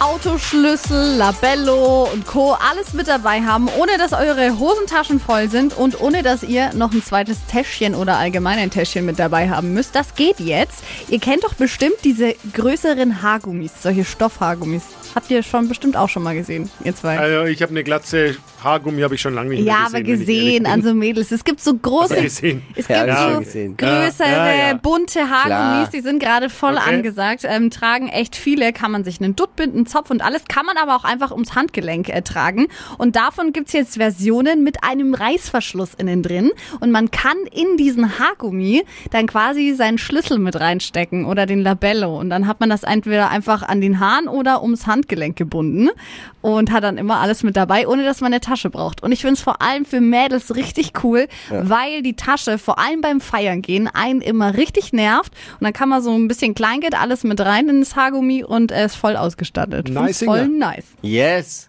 Autoschlüssel, Labello und Co. alles mit dabei haben, ohne dass eure Hosentaschen voll sind und ohne dass ihr noch ein zweites Täschchen oder allgemein ein Täschchen mit dabei haben müsst. Das geht jetzt. Ihr kennt doch bestimmt diese größeren Haargummis, solche Stoffhaargummis. Habt ihr schon bestimmt auch schon mal gesehen, ihr zwei? Also ich habe eine Glatze Haargummi habe ich schon lange nicht mehr ja, gesehen. aber wenn ich ehrlich gesehen, bin. also Mädels. Es gibt so große, Aber gesehen. es Ja, gibt ich so schon gesehen. größere, Ja, ja, ja. bunte Haargummis, Klar. die sind gerade voll Okay. angesagt. Ähm, tragen echt viele, kann man sich einen Dutt binden, Zopf und alles, kann man aber auch einfach ums Handgelenk äh, tragen. Und davon gibt's jetzt Versionen mit einem Reißverschluss innen drin. Und man kann in diesen Haargummi dann quasi seinen Schlüssel mit reinstecken oder den Labello. Und dann hat man das entweder einfach an den Haaren oder ums Handgelenk gebunden und hat dann immer alles mit dabei, ohne dass man eine Tasche braucht. Und ich finde es vor allem für Mädels richtig cool, weil die Tasche vor allem beim Feiern gehen einen immer richtig nervt. Und dann kann man so ein bisschen Kleingeld alles mit rein ins Haargummi und er ist voll ausgestattet. Nice, voll nice. Yes.